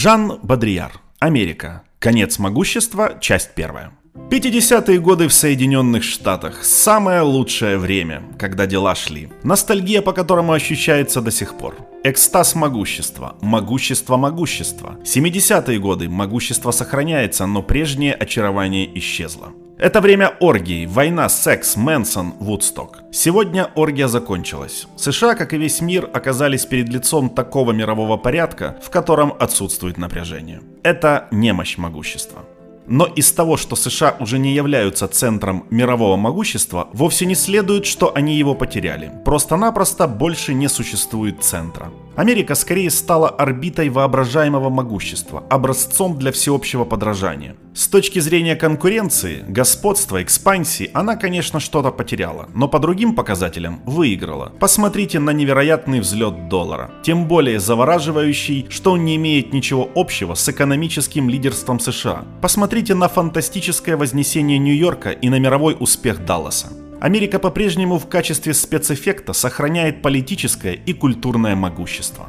Жан Бодрияр. Америка. Конец могущества. Часть первая. 50-е годы в Соединенных Штатах. Самое лучшее время, когда дела шли. Ностальгия, по которому ощущается до сих пор. Экстаз могущества. Могущество могущества. 70-е годы. Могущество сохраняется, но прежнее очарование исчезло. Это время оргий, война, секс, Мэнсон, Вудсток. Сегодня оргия закончилась. США, как и весь мир, оказались перед лицом такого мирового порядка, в котором отсутствует напряжение. Это немощь могущества. Но из того, что США уже не являются центром мирового могущества, вовсе не следует, что они его потеряли. Просто-напросто больше не существует центра. Америка скорее стала орбитой воображаемого могущества, образцом для всеобщего подражания. С точки зрения конкуренции, господства, экспансии, она, конечно, что-то потеряла, но по другим показателям выиграла. Посмотрите на невероятный взлет доллара. Тем более завораживающий, что он не имеет ничего общего с экономическим лидерством США. Посмотрите на фантастическое вознесение Нью-Йорка и на мировой успех Далласа. Америка по-прежнему в качестве спецэффекта сохраняет политическое и культурное могущество.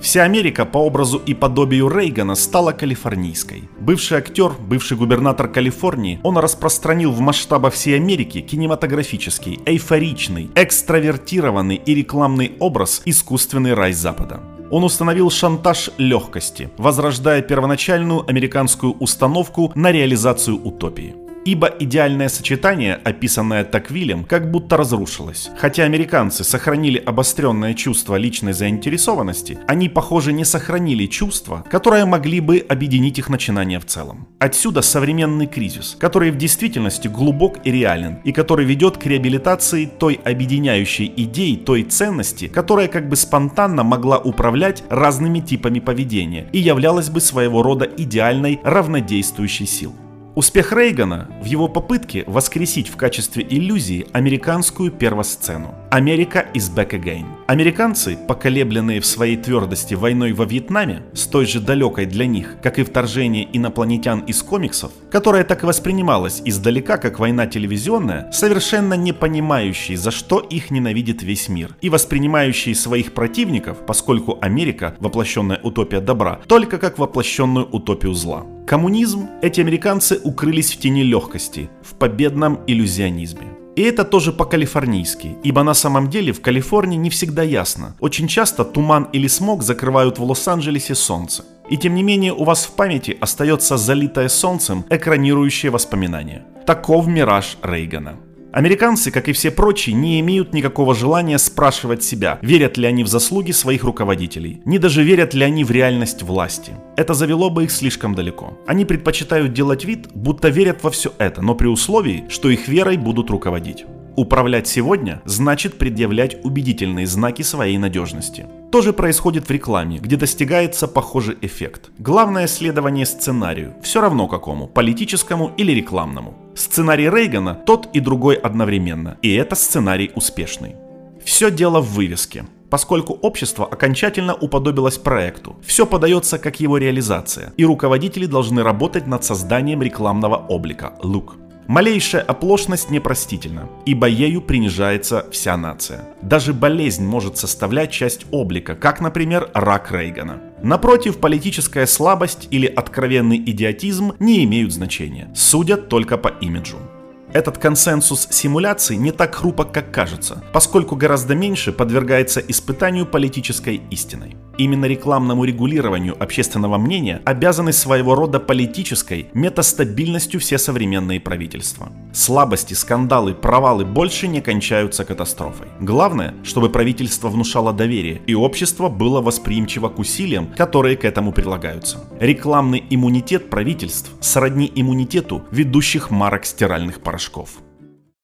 Вся Америка по образу и подобию Рейгана стала калифорнийской. Бывший актер, бывший губернатор Калифорнии, он распространил в масштабах всей Америки кинематографический, эйфоричный, экстравертированный и рекламный образ искусственный рай Запада. Он установил шантаж легкости, возрождая первоначальную американскую установку на реализацию утопии. Ибо идеальное сочетание, описанное Таквилем, как будто разрушилось. Хотя американцы сохранили обостренное чувство личной заинтересованности, они, похоже, не сохранили чувства, которые могли бы объединить их начинание в целом. Отсюда современный кризис, который в действительности глубок и реален, и который ведет к реабилитации той объединяющей идеи, той ценности, которая как бы спонтанно могла управлять разными типами поведения и являлась бы своего рода идеальной равнодействующей силой. Успех Рейгана в его попытке воскресить в качестве иллюзии американскую первосцену. Америка is back again. Американцы, поколебленные в своей твердости войной во Вьетнаме, с той же далекой для них, как и вторжение инопланетян из комиксов, которая так и воспринималась издалека как война телевизионная, совершенно не понимающие, за что их ненавидит весь мир, и воспринимающие своих противников, поскольку Америка, воплощенная утопия добра, только как воплощенную утопию зла. Коммунизм эти американцы укрылись в тени легкости, в победном иллюзионизме. И это тоже по-калифорнийски, ибо на самом деле в Калифорнии не всегда ясно. Очень часто туман или смог закрывают в Лос-Анджелесе солнце. И тем не менее у вас в памяти остается залитое солнцем экранирующее воспоминание. Таков мираж Рейгана. Американцы, как и все прочие, не имеют никакого желания спрашивать себя, верят ли они в заслуги своих руководителей, не даже верят ли они в реальность власти. Это завело бы их слишком далеко. Они предпочитают делать вид, будто верят во все это, но при условии, что их верой будут руководить. Управлять сегодня значит предъявлять убедительные знаки своей надежности. То же происходит в рекламе, где достигается похожий эффект. Главное следование сценарию, все равно какому, политическому или рекламному. Сценарий Рейгана тот и другой одновременно, и это сценарий успешный. Все дело в вывеске. Поскольку общество окончательно уподобилось проекту, все подается как его реализация, и руководители должны работать над созданием рекламного облика – look. Малейшая оплошность непростительна, ибо ею принижается вся нация. Даже болезнь может составлять часть облика, как, например, рак Рейгана. Напротив, политическая слабость или откровенный идиотизм не имеют значения, судят только по имиджу. Этот консенсус симуляций не так хрупок, как кажется, поскольку гораздо меньше подвергается испытанию политической истиной. Именно рекламному регулированию общественного мнения обязаны своего рода политической метастабильностью все современные правительства. Слабости, скандалы, провалы больше не кончаются катастрофой. Главное, чтобы правительство внушало доверие и общество было восприимчиво к усилиям, которые к этому прилагаются. Рекламный иммунитет правительств сродни иммунитету ведущих марок стиральных порошков.